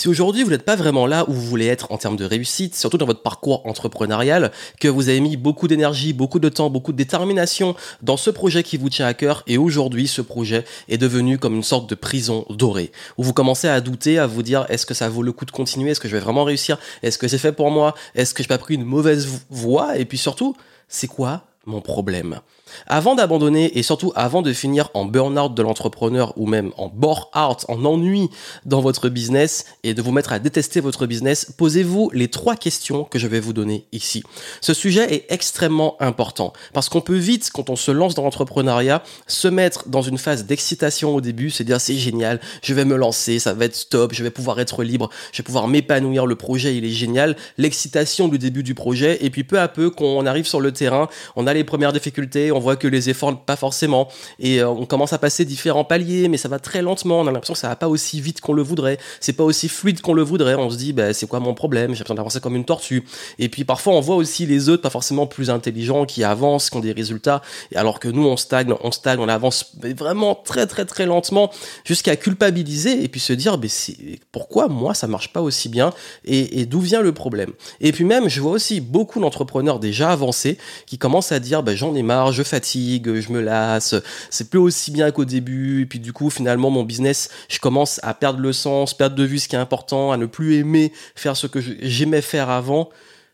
Si aujourd'hui vous n'êtes pas vraiment là où vous voulez être en termes de réussite, surtout dans votre parcours entrepreneurial, que vous avez mis beaucoup d'énergie, beaucoup de temps, beaucoup de détermination dans ce projet qui vous tient à cœur et aujourd'hui ce projet est devenu comme une sorte de prison dorée. Où vous commencez à douter, à vous dire est-ce que ça vaut le coup de continuer, est-ce que je vais vraiment réussir, est-ce que c'est fait pour moi, est-ce que je n'ai pas pris une mauvaise voie? Et puis surtout, c'est quoi mon problème? Avant d'abandonner et surtout avant de finir en burn-out de l'entrepreneur ou même en bore-out, en ennui dans votre business et de vous mettre à détester votre business, posez-vous les trois questions que je vais vous donner ici. Ce sujet est extrêmement important parce qu'on peut vite, quand on se lance dans l'entrepreneuriat, se mettre dans une phase d'excitation au début, se dire c'est génial, je vais me lancer, ça va être stop, je vais pouvoir être libre, je vais pouvoir m'épanouir, le projet il est génial, l'excitation du début du projet et puis peu à peu, quand on arrive sur le terrain, on a les premières difficultés, voit que les efforts pas forcément. Et euh, on commence à passer différents paliers mais ça va très lentement. On a l'impression que ça va pas aussi vite qu'on le voudrait. C'est pas aussi fluide qu'on le voudrait. On se dit bah, c'est quoi mon problème? J'ai besoin d'avancer comme une tortue. Et puis parfois on voit aussi les autres pas forcément plus intelligents qui avancent qui ont des résultats. Et alors que nous on stagne on stagne on avance vraiment très très très lentement jusqu'à culpabiliser et puis se dire c'est pourquoi moi ça marche pas aussi bien? Et, et d'où vient le problème? Et puis même je vois aussi beaucoup d'entrepreneurs déjà avancés qui commencent à dire bah, j'en ai marre je fatigue, je me lasse, c'est plus aussi bien qu'au début, et puis du coup finalement mon business, je commence à perdre le sens, perdre de vue ce qui est important, à ne plus aimer faire ce que j'aimais faire avant.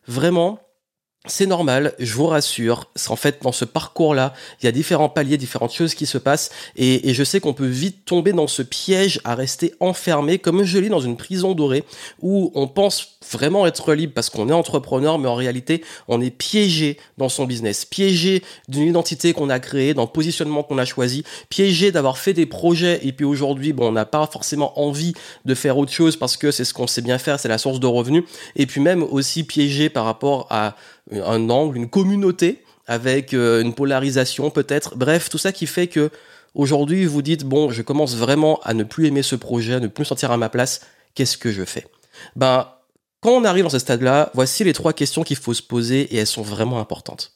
Vraiment, c'est normal, je vous rassure. En fait, dans ce parcours-là, il y a différents paliers, différentes choses qui se passent. Et, je sais qu'on peut vite tomber dans ce piège à rester enfermé, comme je lis dans une prison dorée, où on pense vraiment être libre parce qu'on est entrepreneur, mais en réalité, on est piégé dans son business, piégé d'une identité qu'on a créée, d'un positionnement qu'on a choisi, piégé d'avoir fait des projets. Et puis aujourd'hui, bon, on n'a pas forcément envie de faire autre chose parce que c'est ce qu'on sait bien faire, c'est la source de revenus. Et puis même aussi piégé par rapport à un angle, une communauté avec euh, une polarisation peut-être. Bref, tout ça qui fait que aujourd'hui vous dites bon, je commence vraiment à ne plus aimer ce projet, à ne plus me sentir à ma place. Qu'est-ce que je fais? Ben quand on arrive dans ce stade-là, voici les trois questions qu'il faut se poser et elles sont vraiment importantes.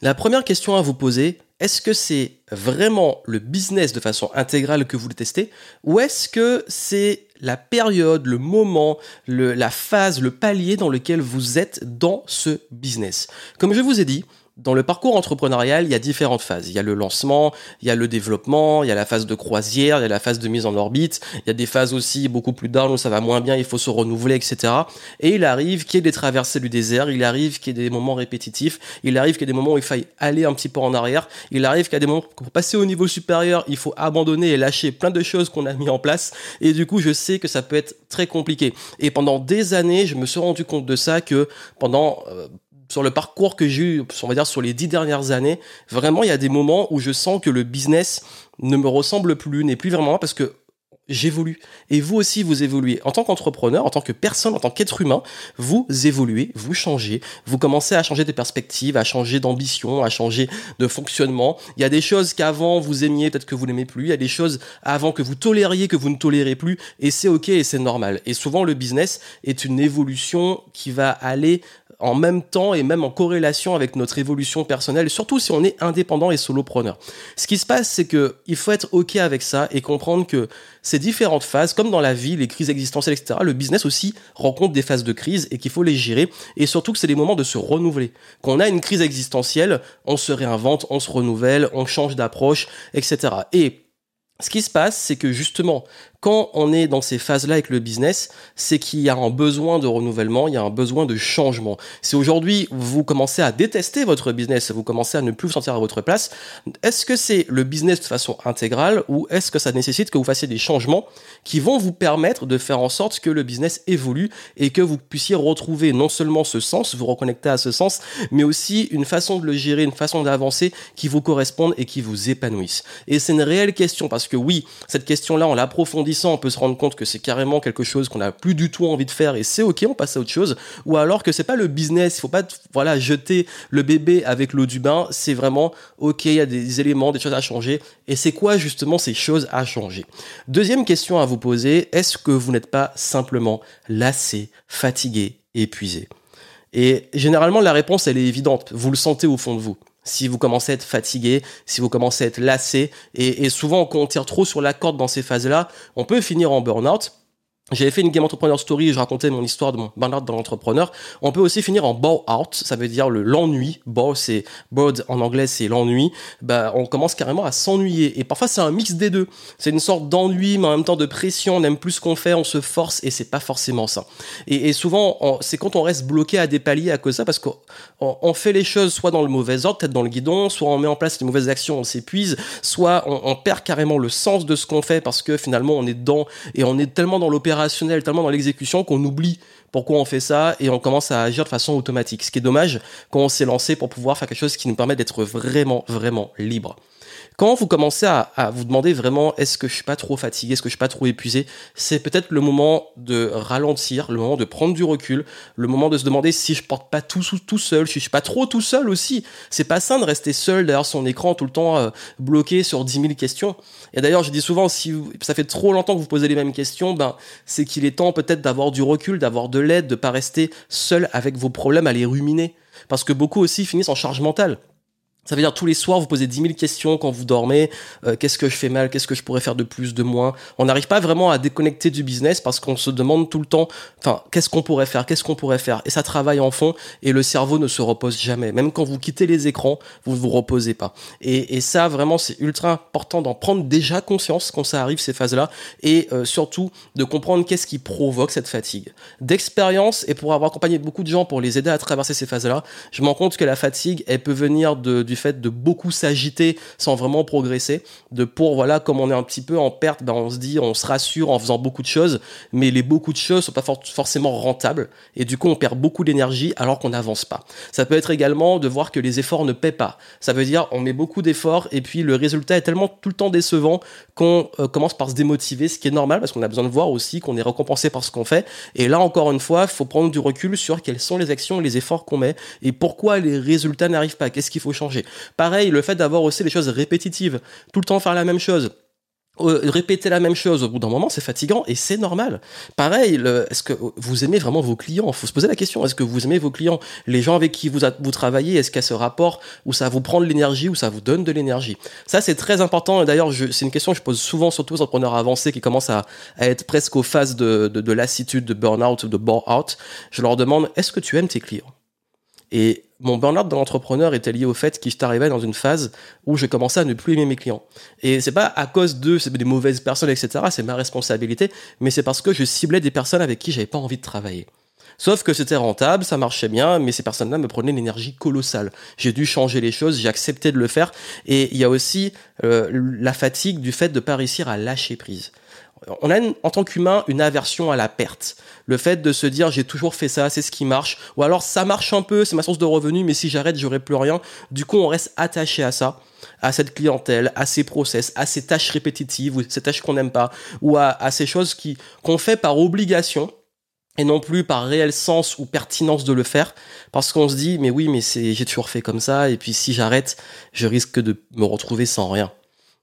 La première question à vous poser, est-ce que c'est vraiment le business de façon intégrale que vous le testez ou est-ce que c'est la période, le moment, la phase, le palier dans lequel vous êtes dans ce business? Comme je vous ai dit, dans le parcours entrepreneurial, il y a différentes phases. Il y a le lancement, il y a le développement, il y a la phase de croisière, il y a la phase de mise en orbite, il y a des phases aussi beaucoup plus down où ça va moins bien, il faut se renouveler, etc. Et il arrive qu'il y ait des traversées du désert, il arrive qu'il y ait des moments répétitifs, il arrive qu'il y ait des moments où il faille aller un petit peu en arrière, il arrive qu'il y a des moments où pour passer au niveau supérieur, il faut abandonner et lâcher plein de choses qu'on a mis en place. Et du coup, je sais que ça peut être très compliqué. Et pendant des années, je me suis rendu compte de ça que pendant euh, sur le parcours que j'ai eu, on va dire sur les dix dernières années, vraiment il y a des moments où je sens que le business ne me ressemble plus, n'est plus vraiment parce que j'évolue. Et vous aussi, vous évoluez. En tant qu'entrepreneur, en tant que personne, en tant qu'être humain, vous évoluez, vous changez, vous commencez à changer de perspective, à changer d'ambition, à changer de fonctionnement. Il y a des choses qu'avant vous aimiez, peut-être que vous n'aimez plus. Il y a des choses avant que vous tolériez, que vous ne tolérez plus. Et c'est ok et c'est normal. Et souvent, le business est une évolution qui va aller en même temps et même en corrélation avec notre évolution personnelle, surtout si on est indépendant et solopreneur. Ce qui se passe, c'est que il faut être ok avec ça et comprendre que ces différentes phases, comme dans la vie, les crises existentielles, etc., le business aussi rencontre des phases de crise et qu'il faut les gérer et surtout que c'est des moments de se renouveler. Quand on a une crise existentielle, on se réinvente, on se renouvelle, on change d'approche, etc. Et ce qui se passe, c'est que justement, quand on est dans ces phases-là avec le business, c'est qu'il y a un besoin de renouvellement, il y a un besoin de changement. Si aujourd'hui vous commencez à détester votre business, vous commencez à ne plus vous sentir à votre place, est-ce que c'est le business de façon intégrale ou est-ce que ça nécessite que vous fassiez des changements qui vont vous permettre de faire en sorte que le business évolue et que vous puissiez retrouver non seulement ce sens, vous reconnecter à ce sens, mais aussi une façon de le gérer, une façon d'avancer qui vous corresponde et qui vous épanouisse. Et c'est une réelle question parce que oui, cette question-là, on l'approfondit on peut se rendre compte que c'est carrément quelque chose qu'on n'a plus du tout envie de faire et c'est ok, on passe à autre chose. Ou alors que c'est pas le business, il faut pas voilà jeter le bébé avec l'eau du bain. C'est vraiment ok, il y a des éléments, des choses à changer. Et c'est quoi justement ces choses à changer? Deuxième question à vous poser est-ce que vous n'êtes pas simplement lassé, fatigué, épuisé? Et généralement la réponse elle est évidente. Vous le sentez au fond de vous si vous commencez à être fatigué, si vous commencez à être lassé. Et, souvent, on tire trop sur la corde dans ces phases-là, on peut finir en burn-out. J'avais fait une game entrepreneur story, je racontais mon histoire de mon burn-out dans l'entrepreneur. On peut aussi finir en bore out, ça veut dire le l'ennui. Bore c'est bored en anglais, c'est l'ennui. Bah on commence carrément à s'ennuyer et parfois c'est un mix des deux. C'est une sorte d'ennui mais en même temps de pression, on aime plus ce qu'on fait, on se force et c'est pas forcément ça. Et, et souvent c'est quand on reste bloqué à des paliers à cause de ça parce qu'on on fait les choses soit dans le mauvais ordre, peut-être dans le guidon, soit on met en place les mauvaises actions, on s'épuise, soit on, on perd carrément le sens de ce qu'on fait parce que finalement on est dedans et on est tellement dans l'opération tellement dans l'exécution qu'on oublie pourquoi on fait ça et on commence à agir de façon automatique. Ce qui est dommage quand on s'est lancé pour pouvoir faire quelque chose qui nous permet d'être vraiment, vraiment libre. Quand vous commencez à, vous demander vraiment est-ce que je suis pas trop fatigué, est-ce que je suis pas trop épuisé, c'est peut-être le moment de ralentir, le moment de prendre du recul, le moment de se demander si je porte pas tout tout seul, si je suis pas trop tout seul aussi. C'est pas sain de rester seul derrière son écran tout le temps euh, bloqué sur 10 000 questions. Et d'ailleurs, je dis souvent si ça fait trop longtemps que vous posez les mêmes questions, ben c'est qu'il est temps peut-être d'avoir du recul, d'avoir de l'aide, de pas rester seul avec vos problèmes à les ruminer parce que beaucoup aussi finissent en charge mentale. Ça veut dire tous les soirs, vous posez 10 000 questions quand vous dormez. Euh, qu'est-ce que je fais mal? Qu'est-ce que je pourrais faire de plus, de moins? On n'arrive pas vraiment à déconnecter du business parce qu'on se demande tout le temps, enfin, qu'est-ce qu'on pourrait faire? Qu'est-ce qu'on pourrait faire? Et ça travaille en fond et le cerveau ne se repose jamais. Même quand vous quittez les écrans, vous ne vous reposez pas. Et, et ça, vraiment, c'est ultra important d'en prendre déjà conscience quand ça arrive, ces phases-là. Et euh, surtout, de comprendre qu'est-ce qui provoque cette fatigue. D'expérience, et pour avoir accompagné beaucoup de gens pour les aider à traverser ces phases-là, je me rends compte que la fatigue, elle peut venir de, du fait de beaucoup s'agiter sans vraiment progresser, de pour voilà comme on est un petit peu en perte, ben on se dit on se rassure en faisant beaucoup de choses, mais les beaucoup de choses sont pas forcément rentables et du coup on perd beaucoup d'énergie alors qu'on n'avance pas. Ça peut être également de voir que les efforts ne paient pas. Ça veut dire on met beaucoup d'efforts et puis le résultat est tellement tout le temps décevant qu'on euh, commence par se démotiver, ce qui est normal parce qu'on a besoin de voir aussi qu'on est récompensé par ce qu'on fait. Et là encore une fois, faut prendre du recul sur quelles sont les actions, les efforts qu'on met et pourquoi les résultats n'arrivent pas. Qu'est-ce qu'il faut changer? Pareil, le fait d'avoir aussi les choses répétitives, tout le temps faire la même chose. Euh, répéter la même chose au bout d'un moment, c'est fatigant et c'est normal. Pareil, est-ce que vous aimez vraiment vos clients? Faut se poser la question. Est-ce que vous aimez vos clients? Les gens avec qui vous, travaillez, est-ce qu'il y a ce rapport où ça vous prend de l'énergie ou ça vous donne de l'énergie? Ça, c'est très important. Et d'ailleurs, c'est une question que je pose souvent, surtout aux entrepreneurs avancés qui commencent à, être presque aux phases de, de, de lassitude, de burn-out ou de bore-out. Je leur demande, est-ce que tu aimes tes clients? Et mon burn-out dans l'entrepreneur était lié au fait que arrivé dans une phase où je commençais à ne plus aimer mes clients. Et c'est pas à cause d'eux, c'est des mauvaises personnes, etc. C'est ma responsabilité, mais c'est parce que je ciblais des personnes avec qui j'avais pas envie de travailler. Sauf que c'était rentable, ça marchait bien, mais ces personnes-là me prenaient une énergie colossale. J'ai dû changer les choses, j'ai accepté de le faire. Et il y a aussi euh, la fatigue du fait de pas réussir à lâcher prise on a en tant qu'humain une aversion à la perte. Le fait de se dire j'ai toujours fait ça, c'est ce qui marche, ou alors ça marche un peu, c'est ma source de revenus, mais si j'arrête, j'aurai plus rien. Du coup, on reste attaché à ça, à cette clientèle, à ces process, à ces tâches répétitives ou ces tâches qu'on n'aime pas, ou à, ces choses qu'on fait par obligation et non plus par réel sens ou pertinence de le faire, parce qu'on se dit mais oui mais j'ai toujours fait comme ça et puis si j'arrête, je risque de me retrouver sans rien.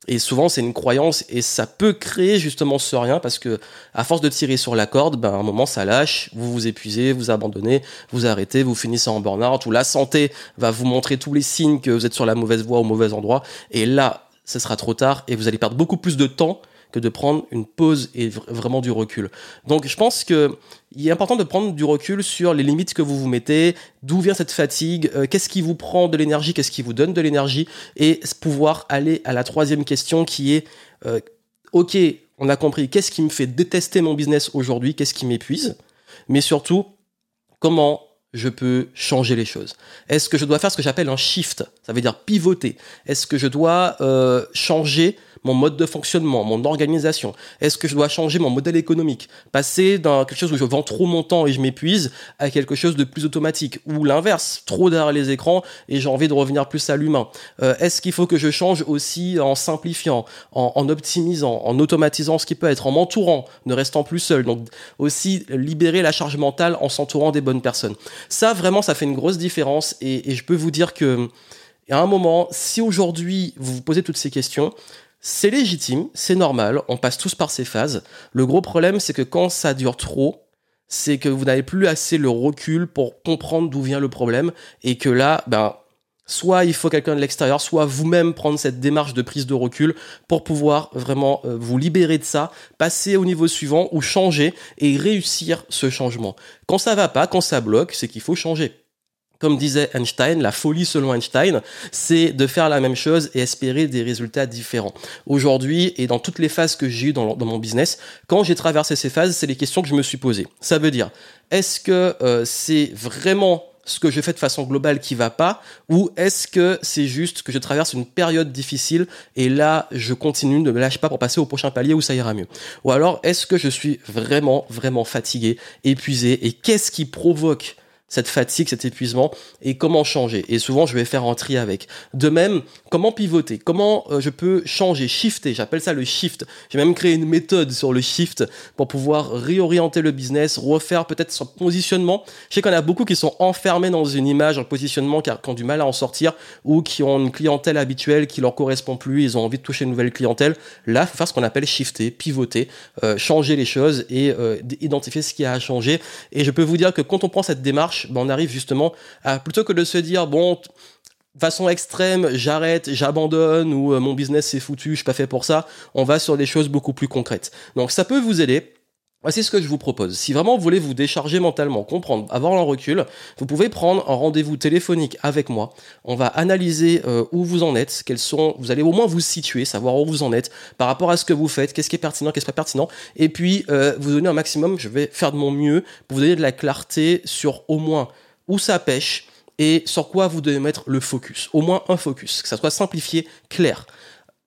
Et souvent, c'est une croyance et ça peut créer justement ce rien parce que à force de tirer sur la corde, ben, à un moment, ça lâche, vous vous épuisez, vous abandonnez, vous arrêtez, vous finissez en burn-out ou la santé va vous montrer tous les signes que vous êtes sur la mauvaise voie au mauvais endroit. Et là, ce sera trop tard et vous allez perdre beaucoup plus de temps de prendre une pause et vraiment du recul. Donc je pense que il est important de prendre du recul sur les limites que vous vous mettez, d'où vient cette fatigue, euh, qu'est-ce qui vous prend de l'énergie, qu'est-ce qui vous donne de l'énergie, et pouvoir aller à la troisième question qui est, euh, ok, on a compris, qu'est-ce qui me fait détester mon business aujourd'hui, qu'est-ce qui m'épuise, mais surtout, comment je peux changer les choses? Est-ce que je dois faire ce que j'appelle un shift? Ça veut dire pivoter. Est-ce que je dois euh, changer mon mode de fonctionnement, mon organisation. Est-ce que je dois changer mon modèle économique? Passer dans quelque chose où je vends trop mon temps et je m'épuise à quelque chose de plus automatique. Ou l'inverse, trop derrière les écrans et j'ai envie de revenir plus à l'humain. Euh, Est-ce qu'il faut que je change aussi en simplifiant, en, optimisant, en automatisant ce qui peut être, en m'entourant, ne restant plus seul? Donc aussi libérer la charge mentale en s'entourant des bonnes personnes. Ça, vraiment, ça fait une grosse différence et, et je peux vous dire que... à un moment, si aujourd'hui vous vous posez toutes ces questions, c'est légitime, c'est normal, on passe tous par ces phases. Le gros problème, c'est que quand ça dure trop, c'est que vous n'avez plus assez le recul pour comprendre d'où vient le problème et que là, ben, Soit il faut quelqu'un de l'extérieur, soit vous-même prendre cette démarche de prise de recul pour pouvoir vraiment euh, vous libérer de ça, passer au niveau suivant ou changer et réussir ce changement. Quand ça va pas, quand ça bloque, c'est qu'il faut changer. Comme disait Einstein, la folie selon Einstein, c'est de faire la même chose et espérer des résultats différents. Aujourd'hui, et dans toutes les phases que j'ai eues dans, mon business, quand j'ai traversé ces phases, c'est les questions que je me suis posées. Ça veut dire, est-ce que euh, c'est vraiment ce que je fais de façon globale qui va pas ou est-ce que c'est juste que je traverse une période difficile et là je continue ne me lâche pas pour passer au prochain palier où ça ira mieux? Ou alors est-ce que je suis vraiment vraiment fatigué épuisé et qu'est-ce qui provoque cette fatigue, cet épuisement et comment changer. Et souvent, je vais faire un tri avec. De même, comment pivoter, comment euh, je peux changer, shifter? J'appelle ça le shift. J'ai même créé une méthode sur le shift pour pouvoir réorienter le business, refaire peut-être son positionnement. Je sais qu'on a beaucoup qui sont enfermés dans une image, un positionnement, qui ont du mal à en sortir ou qui ont une clientèle habituelle qui leur correspond plus. Ils ont envie de toucher une nouvelle clientèle. Là, il faut faire ce qu'on appelle shifter, pivoter, euh, changer les choses et euh, identifier ce qui a à changer. Et je peux vous dire que quand on prend cette démarche ben, on arrive justement à, plutôt que de se dire, bon, façon extrême, j'arrête, j'abandonne ou euh, mon business c'est foutu, je suis pas fait pour ça, on va sur des choses beaucoup plus concrètes. Donc ça peut vous aider. Voici ce que je vous propose. Si vraiment vous voulez vous décharger mentalement, comprendre, avoir un recul, vous pouvez prendre un rendez-vous téléphonique avec moi. On va analyser euh, où vous en êtes, quels sont, vous allez au moins vous situer, savoir où vous en êtes par rapport à ce que vous faites, qu'est-ce qui est pertinent, qu'est-ce qui n'est pas pertinent, et puis euh, vous donner un maximum. Je vais faire de mon mieux pour vous donner de la clarté sur au moins où ça pêche et sur quoi vous devez mettre le focus. Au moins un focus, que ça soit simplifié, clair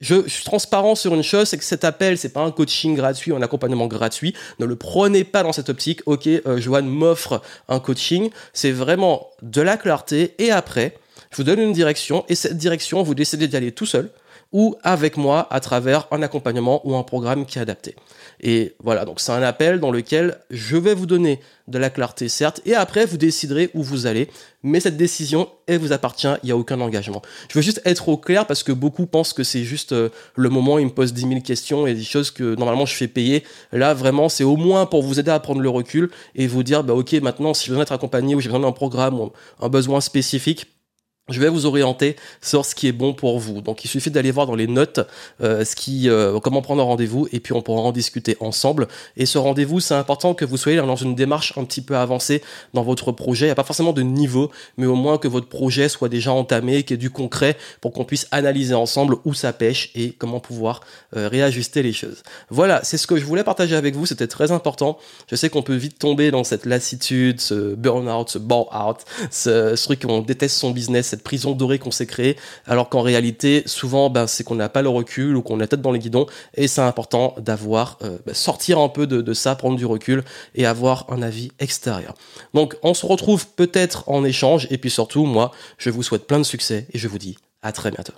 je, suis transparent sur une chose, c'est que cet appel, c'est pas un coaching gratuit un accompagnement gratuit. Ne le prenez pas dans cette optique. Ok, euh, Joanne m'offre un coaching. C'est vraiment de la clarté. Et après, je vous donne une direction. Et cette direction, vous décidez d'y aller tout seul ou avec moi à travers un accompagnement ou un programme qui est adapté. Et voilà, donc c'est un appel dans lequel je vais vous donner de la clarté, certes, et après vous déciderez où vous allez, mais cette décision, elle vous appartient, il n'y a aucun engagement. Je veux juste être au clair parce que beaucoup pensent que c'est juste euh, le moment où ils me posent 10 000 questions et des choses que normalement je fais payer. Là, vraiment, c'est au moins pour vous aider à prendre le recul et vous dire, bah ok, maintenant, si je veux être accompagné ou j'ai besoin d'un programme ou un besoin spécifique, je vais vous orienter sur ce qui est bon pour vous. Donc il suffit d'aller voir dans les notes euh, ce qui, euh, comment prendre un rendez-vous et puis on pourra en discuter ensemble. Et ce rendez-vous, c'est important que vous soyez dans une démarche un petit peu avancée dans votre projet. Il n'y a pas forcément de niveau, mais au moins que votre projet soit déjà entamé, qu'il y ait du concret pour qu'on puisse analyser ensemble où ça pêche et comment pouvoir euh, réajuster les choses. Voilà, c'est ce que je voulais partager avec vous. C'était très important. Je sais qu'on peut vite tomber dans cette lassitude, ce burn-out, ce bore-out, ce, ce truc qu'on déteste son business, prison dorée qu'on s'est créée, alors qu'en réalité, souvent, ben, c'est qu'on n'a pas le recul ou qu'on a tête dans les guidons, et c'est important d'avoir, euh, ben, sortir un peu de ça, prendre du recul et avoir un avis extérieur. Donc, on se retrouve peut-être en échange, et puis surtout, moi, je vous souhaite plein de succès et je vous dis à très bientôt.